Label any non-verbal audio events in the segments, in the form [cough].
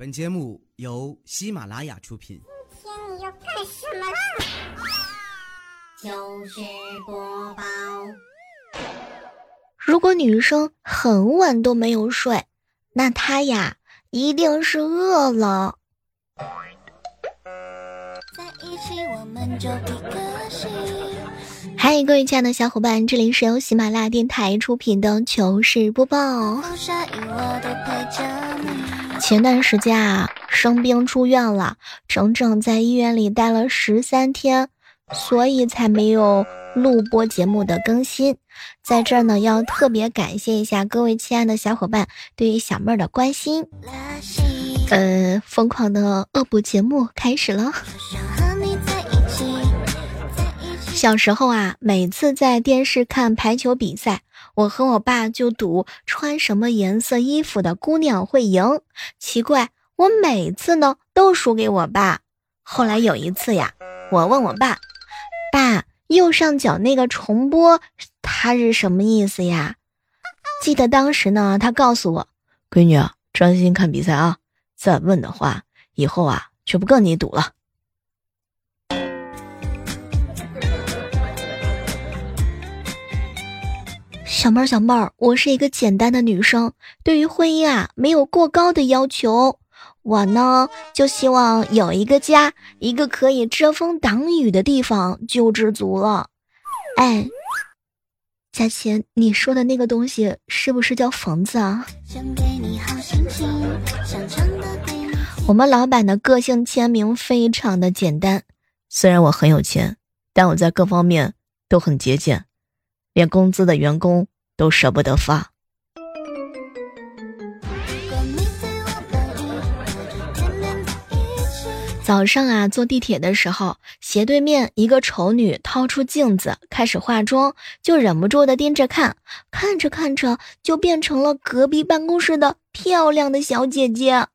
本节目由喜马拉雅出品。今天你要干什么啦？糗事播报。如果女生很晚都没有睡，那她呀一定是饿了。嗨，各位亲爱的小伙伴，这里是由喜马拉雅电台出品的糗事播报。我前段时间啊，生病住院了，整整在医院里待了十三天，所以才没有录播节目的更新。在这儿呢，要特别感谢一下各位亲爱的小伙伴对于小妹儿的关心。呃，疯狂的恶补节目开始了。小时候啊，每次在电视看排球比赛，我和我爸就赌穿什么颜色衣服的姑娘会赢。奇怪，我每次呢都输给我爸。后来有一次呀，我问我爸：“爸，右上角那个重播，它是什么意思呀？”记得当时呢，他告诉我：“闺女啊，专心看比赛啊，再问的话，以后啊就不跟你赌了。”小妹儿，小妹儿，我是一个简单的女生，对于婚姻啊没有过高的要求。我呢就希望有一个家，一个可以遮风挡雨的地方就知足了。哎，佳琪，你说的那个东西是不是叫房子啊？想给你好心情，想唱的给你。我们老板的个性签名非常的简单，虽然我很有钱，但我在各方面都很节俭，连工资的员工都舍不得发。早上啊，坐地铁的时候，斜对面一个丑女掏出镜子开始化妆，就忍不住的盯着看，看着看着就变成了隔壁办公室的漂亮的小姐姐。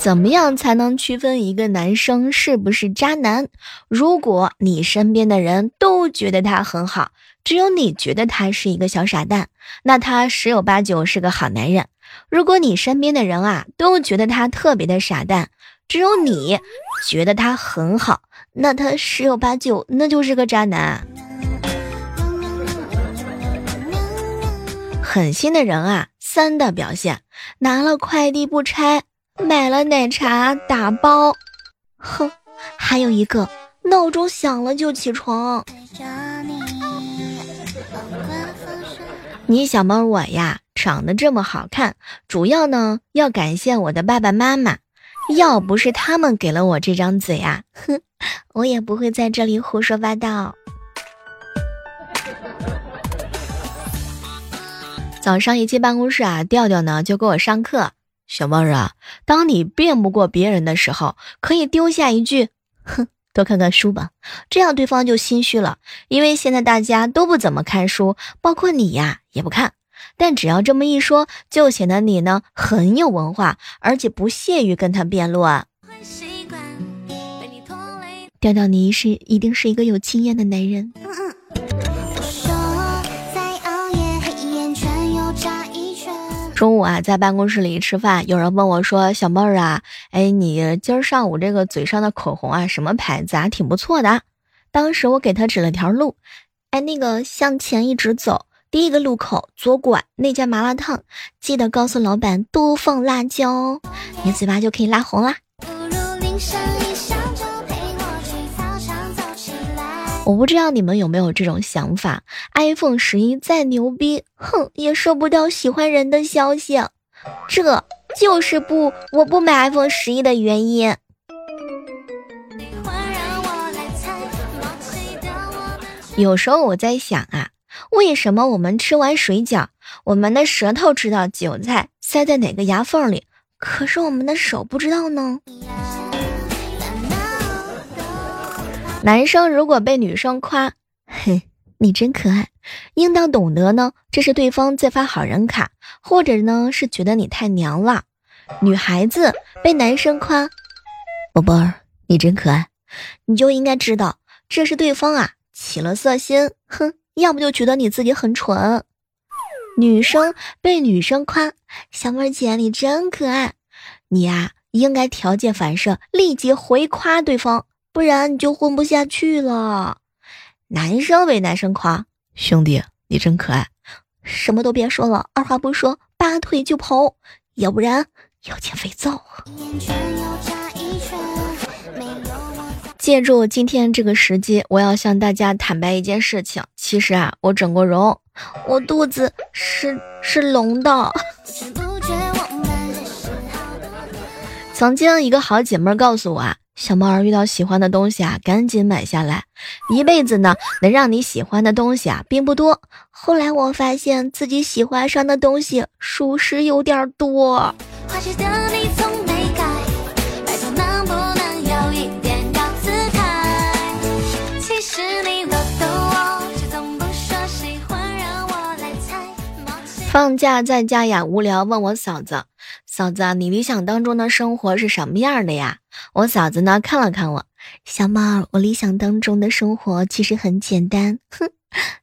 怎么样才能区分一个男生是不是渣男？如果你身边的人都觉得他很好，只有你觉得他是一个小傻蛋，那他十有八九是个好男人。如果你身边的人啊都觉得他特别的傻蛋，只有你觉得他很好，那他十有八九那就是个渣男。狠心的人啊，三大表现：拿了快递不拆，买了奶茶打包，哼，还有一个闹钟响了就起床。你，偶尔放手。你小猫我呀，长得这么好看，主要呢要感谢我的爸爸妈妈，要不是他们给了我这张嘴啊，哼，我也不会在这里胡说八道。早上一进办公室啊，调调呢就给我上课。小妹儿啊，当你辩不过别人的时候，可以丢下一句“哼，多看看书吧”，这样对方就心虚了。因为现在大家都不怎么看书，包括你呀也不看。但只要这么一说，就显得你呢很有文化，而且不屑于跟他辩论。会习惯被你拖累。调调，你是一定是一个有经验的男人。[laughs] 中午啊，在办公室里吃饭，有人问我说：“小妹儿啊，哎，你今儿上午这个嘴上的口红啊，什么牌子啊？挺不错的。”当时我给他指了条路，哎，那个向前一直走，第一个路口左拐那家麻辣烫，记得告诉老板多放辣椒，你嘴巴就可以拉红啦。我不知道你们有没有这种想法，iPhone 十一再牛逼，哼，也收不到喜欢人的消息，这就是不我不买 iPhone 十一的原因。有时候我在想啊，为什么我们吃完水饺，我们的舌头知道韭菜塞在哪个牙缝里，可是我们的手不知道呢？男生如果被女生夸，嘿，你真可爱，应当懂得呢，这是对方在发好人卡，或者呢是觉得你太娘了。女孩子被男生夸，宝贝儿，你真可爱，你就应该知道，这是对方啊起了色心，哼，要不就觉得你自己很蠢。女生被女生夸，小妹儿姐你真可爱，你呀应该条件反射，立即回夸对方，不然你就混不下去了。男生为男生夸，兄弟你真可爱，什么都别说了，二话不说拔腿就跑，要不然要减肥皂。借助今天这个时机，我要向大家坦白一件事情。其实啊，我整过容，我肚子是是隆的。曾经一个好姐妹告诉我啊，小猫儿遇到喜欢的东西啊，赶紧买下来。一辈子呢，能让你喜欢的东西啊，并不多。后来我发现自己喜欢上的东西，属实有点多。放假在家呀，无聊，问我嫂子：“嫂子，你理想当中的生活是什么样的呀？”我嫂子呢，看了看我，小猫，我理想当中的生活其实很简单，哼，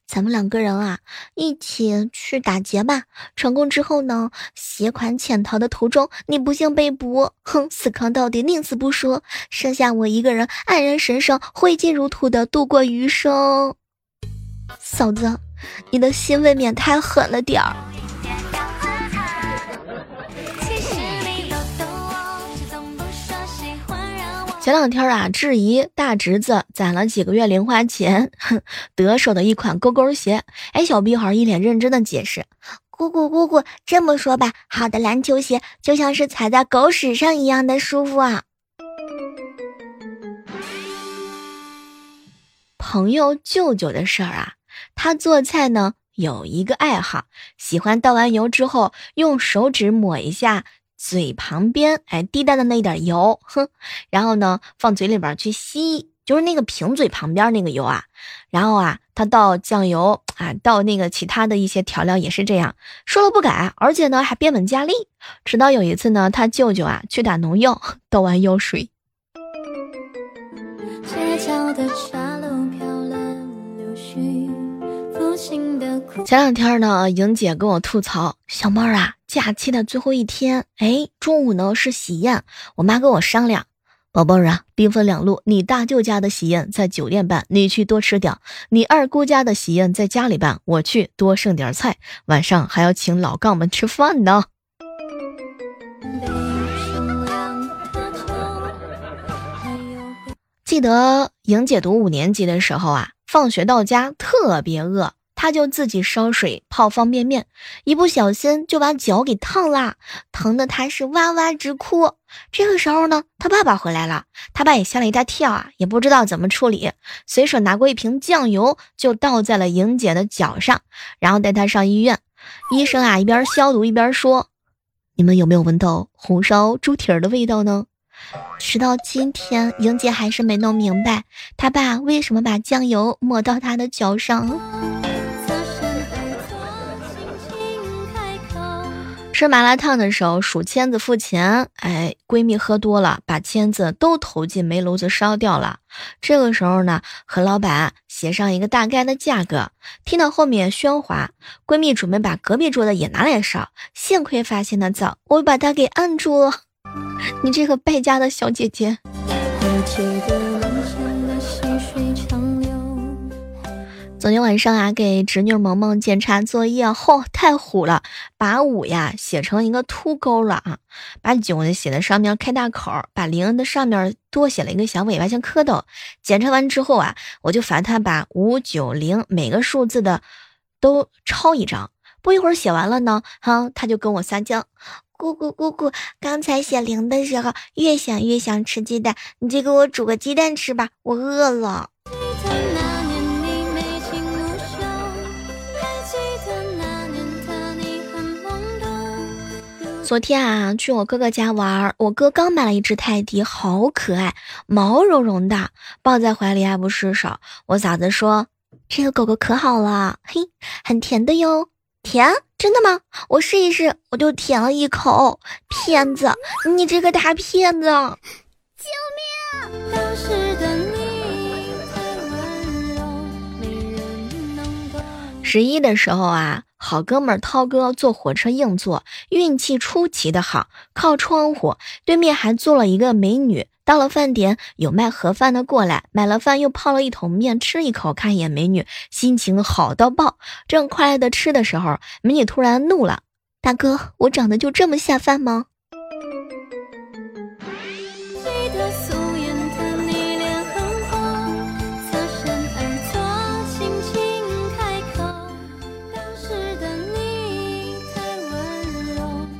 咱们两个人啊，一起去打劫吧。成功之后呢，携款潜逃的途中，你不幸被捕，哼，死扛到底，宁死不说，剩下我一个人黯然神伤，挥金如土的度过余生。嫂子，你的心未免太狠了点儿。前两天啊，质疑大侄子攒了几个月零花钱，哼得手的一款勾勾鞋。哎，小屁孩一脸认真的解释：“姑姑姑姑，这么说吧，好的篮球鞋就像是踩在狗屎上一样的舒服啊。”朋友舅舅的事儿啊，他做菜呢有一个爱好，喜欢倒完油之后用手指抹一下。嘴旁边，哎，滴答的那点油，哼，然后呢，放嘴里边去吸，就是那个瓶嘴旁边那个油啊。然后啊，他倒酱油，啊，倒那个其他的一些调料也是这样，说了不改，而且呢还变本加厉。直到有一次呢，他舅舅啊去打农药，倒完药水。前两天呢，莹姐跟我吐槽，小猫啊，假期的最后一天，哎，中午呢是喜宴，我妈跟我商量，宝贝儿啊，兵分两路，你大舅家的喜宴在酒店办，你去多吃点；你二姑家的喜宴在家里办，我去多剩点菜，晚上还要请老杠们吃饭呢。记得莹姐读五年级的时候啊，放学到家特别饿。他就自己烧水泡方便面，一不小心就把脚给烫啦，疼的他是哇哇直哭。这个时候呢，他爸爸回来了，他爸也吓了一大跳啊，也不知道怎么处理，随手拿过一瓶酱油就倒在了莹姐的脚上，然后带她上医院。医生啊，一边消毒一边说：“你们有没有闻到红烧猪蹄儿的味道呢？”直到今天，莹姐还是没弄明白他爸为什么把酱油抹到她的脚上。吃麻辣烫的时候数签子付钱，哎，闺蜜喝多了，把签子都投进煤炉子烧掉了。这个时候呢，和老板协商一个大概的价格。听到后面喧哗，闺蜜准备把隔壁桌的也拿来烧，幸亏发现的早，我把她给按住了。[laughs] 你这个败家的小姐姐。昨天晚上啊，给侄女萌萌检查作业，嚯，太虎了！把五呀写成一个秃钩了啊，把九呢写在上面开大口，把零的上面多写了一个小尾巴像蝌蚪。检查完之后啊，我就罚他把五九零每个数字的都抄一张。不一会儿写完了呢，哈，他就跟我撒娇：“姑姑姑姑，刚才写零的时候，越想越想吃鸡蛋，你就给我煮个鸡蛋吃吧，我饿了。”昨天啊，去我哥哥家玩，我哥刚买了一只泰迪，好可爱，毛茸茸的，抱在怀里爱不释手。我嫂子说，这个狗狗可好了，嘿，很甜的哟，甜？真的吗？我试一试，我就舔了一口，骗子，你这个大骗子！救命！十一的时候啊，好哥们儿涛哥坐火车硬座，运气出奇的好，靠窗户对面还坐了一个美女。到了饭点，有卖盒饭的过来，买了饭又泡了一桶面，吃一口，看一眼美女，心情好到爆。正快乐的吃的时候，美女突然怒了：“大哥，我长得就这么下饭吗？”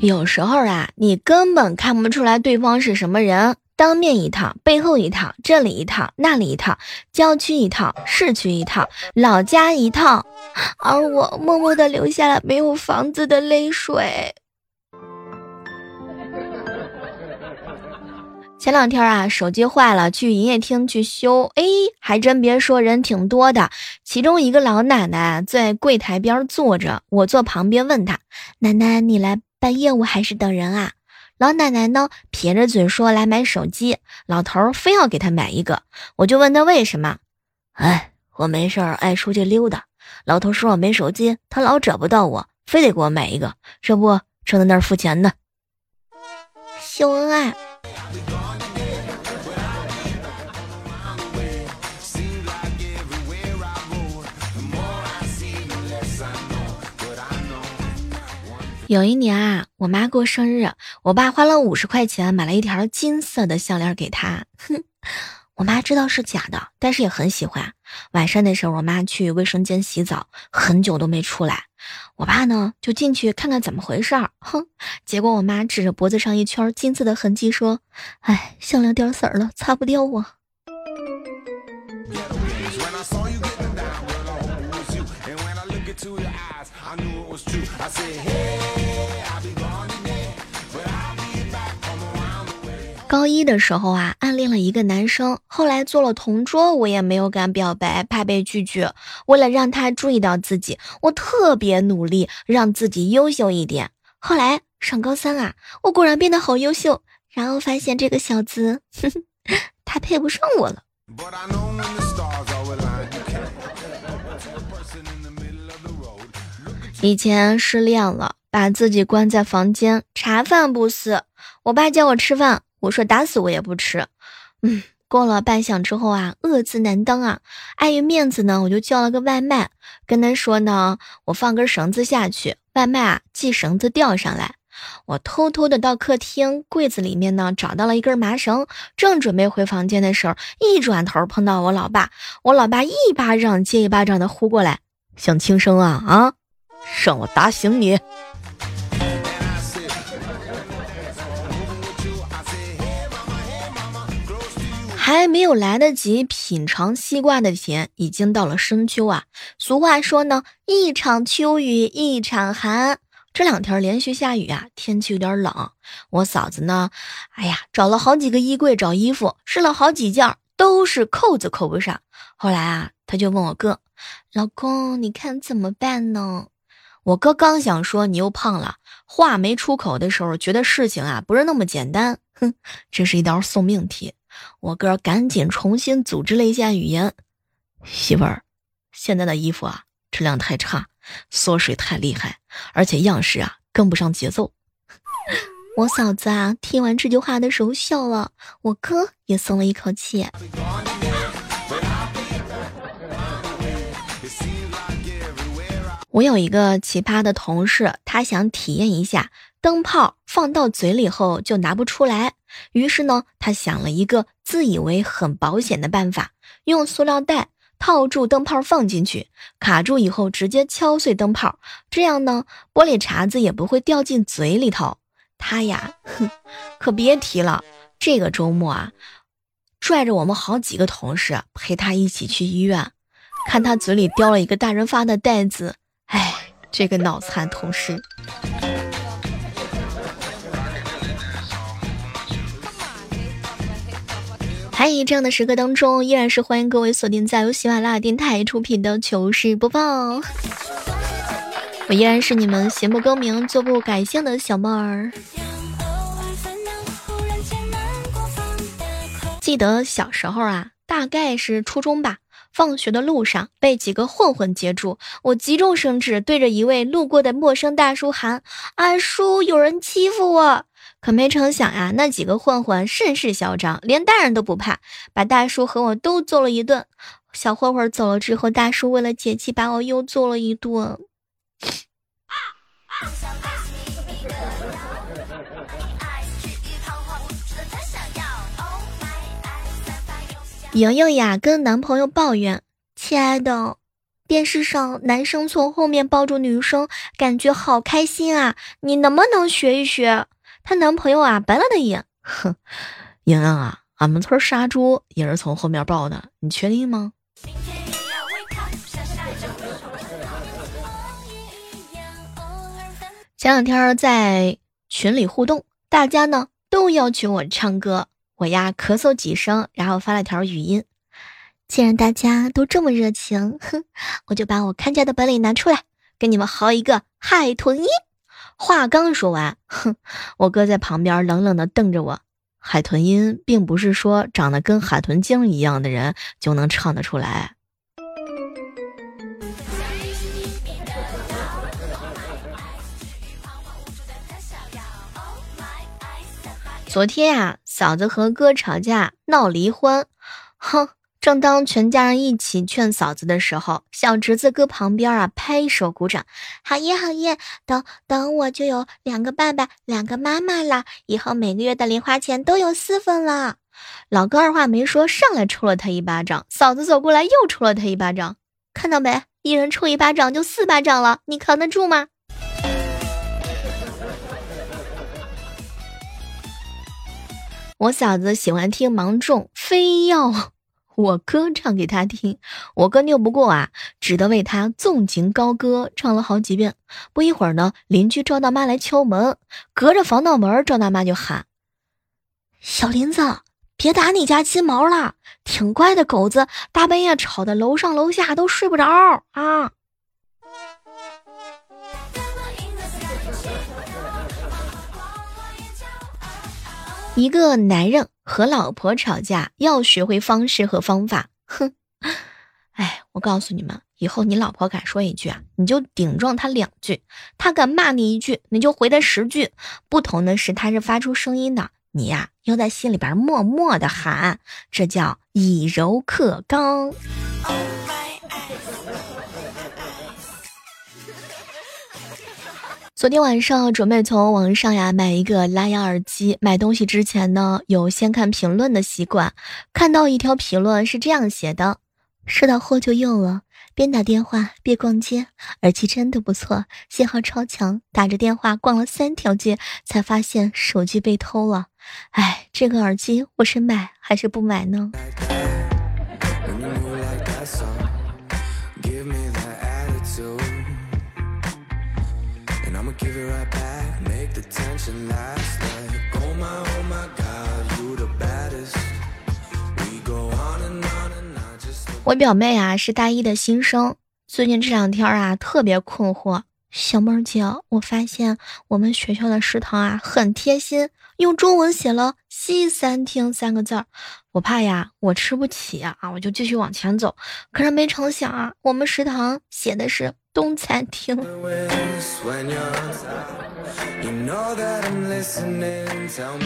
有时候啊，你根本看不出来对方是什么人。当面一套，背后一套，这里一套，那里一套，郊区一套，市区一套，老家一套，而我默默的流下了没有房子的泪水。[laughs] 前两天啊，手机坏了，去营业厅去修，哎，还真别说，人挺多的。其中一个老奶奶在柜台边坐着，我坐旁边问她：“奶奶，你来办业务还是等人啊？”老奶奶呢，撇着嘴说来买手机，老头非要给她买一个，我就问他为什么。哎，我没事儿爱出去溜达，老头说我没手机，他老找不到我，非得给我买一个，这不正在那儿付钱呢。秀恩爱。有一年啊，我妈过生日，我爸花了五十块钱买了一条金色的项链给她。哼，[laughs] 我妈知道是假的，但是也很喜欢。晚上的时候，我妈去卫生间洗澡，很久都没出来。我爸呢，就进去看看怎么回事儿。哼，结果我妈指着脖子上一圈金色的痕迹说：“哎，项链掉色儿了，擦不掉啊。”高一的时候啊，暗恋了一个男生，后来做了同桌，我也没有敢表白，怕被拒绝。为了让他注意到自己，我特别努力，让自己优秀一点。后来上高三啊，我果然变得好优秀，然后发现这个小子，[laughs] 他配不上我了。以前失恋了，把自己关在房间，茶饭不思。我爸叫我吃饭。我说打死我也不吃，嗯，过了半晌之后啊，饿字难当啊，碍于面子呢，我就叫了个外卖，跟他说呢，我放根绳子下去，外卖啊系绳子吊上来。我偷偷的到客厅柜子里面呢，找到了一根麻绳，正准备回房间的时候，一转头碰到我老爸，我老爸一巴掌接一巴掌的呼过来，想轻生啊啊，让我打醒你。还没有来得及品尝西瓜的甜，已经到了深秋啊！俗话说呢，一场秋雨一场寒。这两天连续下雨啊，天气有点冷。我嫂子呢，哎呀，找了好几个衣柜找衣服，试了好几件，都是扣子扣不上。后来啊，她就问我哥：“老公，你看怎么办呢？”我哥刚想说你又胖了，话没出口的时候，觉得事情啊不是那么简单。哼，这是一道送命题。我哥赶紧重新组织了一下语言：“媳妇儿，现在的衣服啊质量太差，缩水太厉害，而且样式啊跟不上节奏。”我嫂子啊听完这句话的时候笑了，我哥也松了一口气。我有一个奇葩的同事，他想体验一下灯泡放到嘴里后就拿不出来。于是呢，他想了一个自以为很保险的办法，用塑料袋套住灯泡放进去，卡住以后直接敲碎灯泡，这样呢，玻璃碴子也不会掉进嘴里头。他呀，哼，可别提了。这个周末啊，拽着我们好几个同事陪他一起去医院，看他嘴里叼了一个大人发的袋子，这个脑残同事。嗨，这样的时刻当中，依然是欢迎各位锁定在由喜马拉雅电台出品的糗事播报。我依然是你们闲不更名、做不改姓的小妹儿。记得小时候啊，大概是初中吧，放学的路上被几个混混截住，我急中生智，对着一位路过的陌生大叔喊：“阿叔，有人欺负我！”可没成想呀，那几个混混甚是嚣张，连大人都不怕，把大叔和我都揍了一顿。小混混走了之后，大叔为了解气，把我又揍了一顿。莹莹呀，跟男朋友抱怨：“亲爱的，电视上男生从后面抱住女生，感觉好开心啊！你能不能学一学？”她男朋友啊，白了她一眼，哼：“莹莹啊，俺们村杀猪也是从后面抱的，你确定吗？”前两天在群里互动，大家呢都要求我唱歌。我呀咳嗽几声，然后发了条语音。既然大家都这么热情，哼，我就把我看家的本领拿出来，给你们嚎一个海豚音。话刚说完，哼，我哥在旁边冷冷的瞪着我。海豚音并不是说长得跟海豚精一样的人就能唱得出来。昨天呀，嫂子和哥吵架闹离婚，哼！正当全家人一起劝嫂子的时候，小侄子搁旁边啊拍手鼓掌，好耶好耶！等等我就有两个爸爸两个妈妈了，以后每个月的零花钱都有四份了。老哥二话没说，上来抽了他一巴掌，嫂子走过来又抽了他一巴掌，看到没？一人抽一巴掌就四巴掌了，你扛得住吗？我嫂子喜欢听芒种，非要 [laughs] 我哥唱给她听。我哥拗不过啊，只得为她纵情高歌，唱了好几遍。不一会儿呢，邻居赵大妈来敲门，隔着防盗门，赵大妈就喊：“小林子，别打你家金毛了，挺乖的狗子，大半夜吵的楼上楼下都睡不着啊。”一个男人和老婆吵架，要学会方式和方法。哼，[laughs] 哎，我告诉你们，以后你老婆敢说一句啊，你就顶撞她两句；她敢骂你一句，你就回她十句。不同的是，她是发出声音的，你呀要在心里边默默的喊，这叫以柔克刚。昨天晚上准备从网上呀买一个蓝牙耳机，买东西之前呢有先看评论的习惯。看到一条评论是这样写的：收到货就用了，边打电话边逛街，耳机真的不错，信号超强。打着电话逛了三条街，才发现手机被偷了。哎，这个耳机我是买还是不买呢？Give it right back. Make the tension last. Like, oh my, oh my god, you the baddest. We go on and on and I just. 我表妹啊是大一的新生，最近这两天啊特别困惑。小妹姐，我发现我们学校的食堂啊很贴心，用中文写了“西餐厅”三个字儿。我怕呀，我吃不起啊，我就继续往前走。可是没成想啊，我们食堂写的是东餐厅”。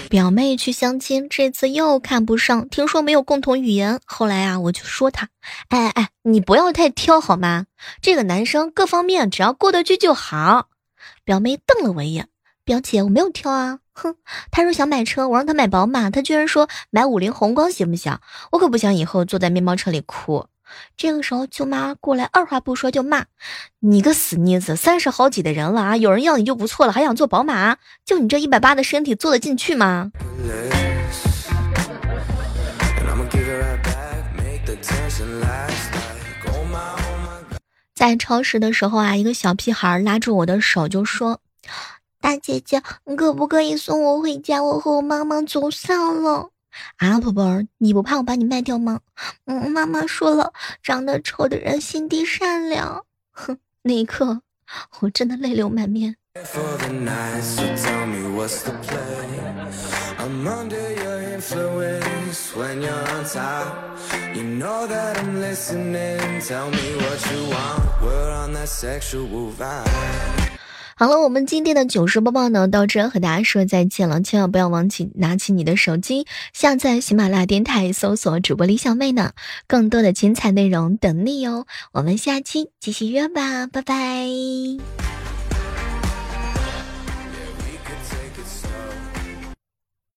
表妹去相亲，这次又看不上，听说没有共同语言。后来啊，我就说他，哎哎，你不要太挑好吗？这个男生各方面只要过得去就好。表妹瞪了我一眼，表姐我没有挑啊，哼。他说想买车，我让他买宝马，他居然说买五菱宏光行不行？我可不想以后坐在面包车里哭。这个时候，舅妈过来，二话不说就骂：“你个死妮子，三十好几的人了啊，有人要你就不错了，还想坐宝马？就你这一百八的身体，坐得进去吗？”在超市的时候啊，一个小屁孩拉住我的手就说：“大姐姐，你可不可以送我回家？我和我妈妈走散了。”啊，宝贝儿，你不怕我把你卖掉吗？嗯，妈妈说了，长得丑的人心地善良。哼，那一刻，我真的泪流满面。好了，我们今天的糗事播报呢，到这和大家说再见了。千万不要忘记拿起你的手机，下载喜马拉雅电台，搜索主播李小妹呢，更多的精彩内容等你哦。我们下期继续约吧，拜拜。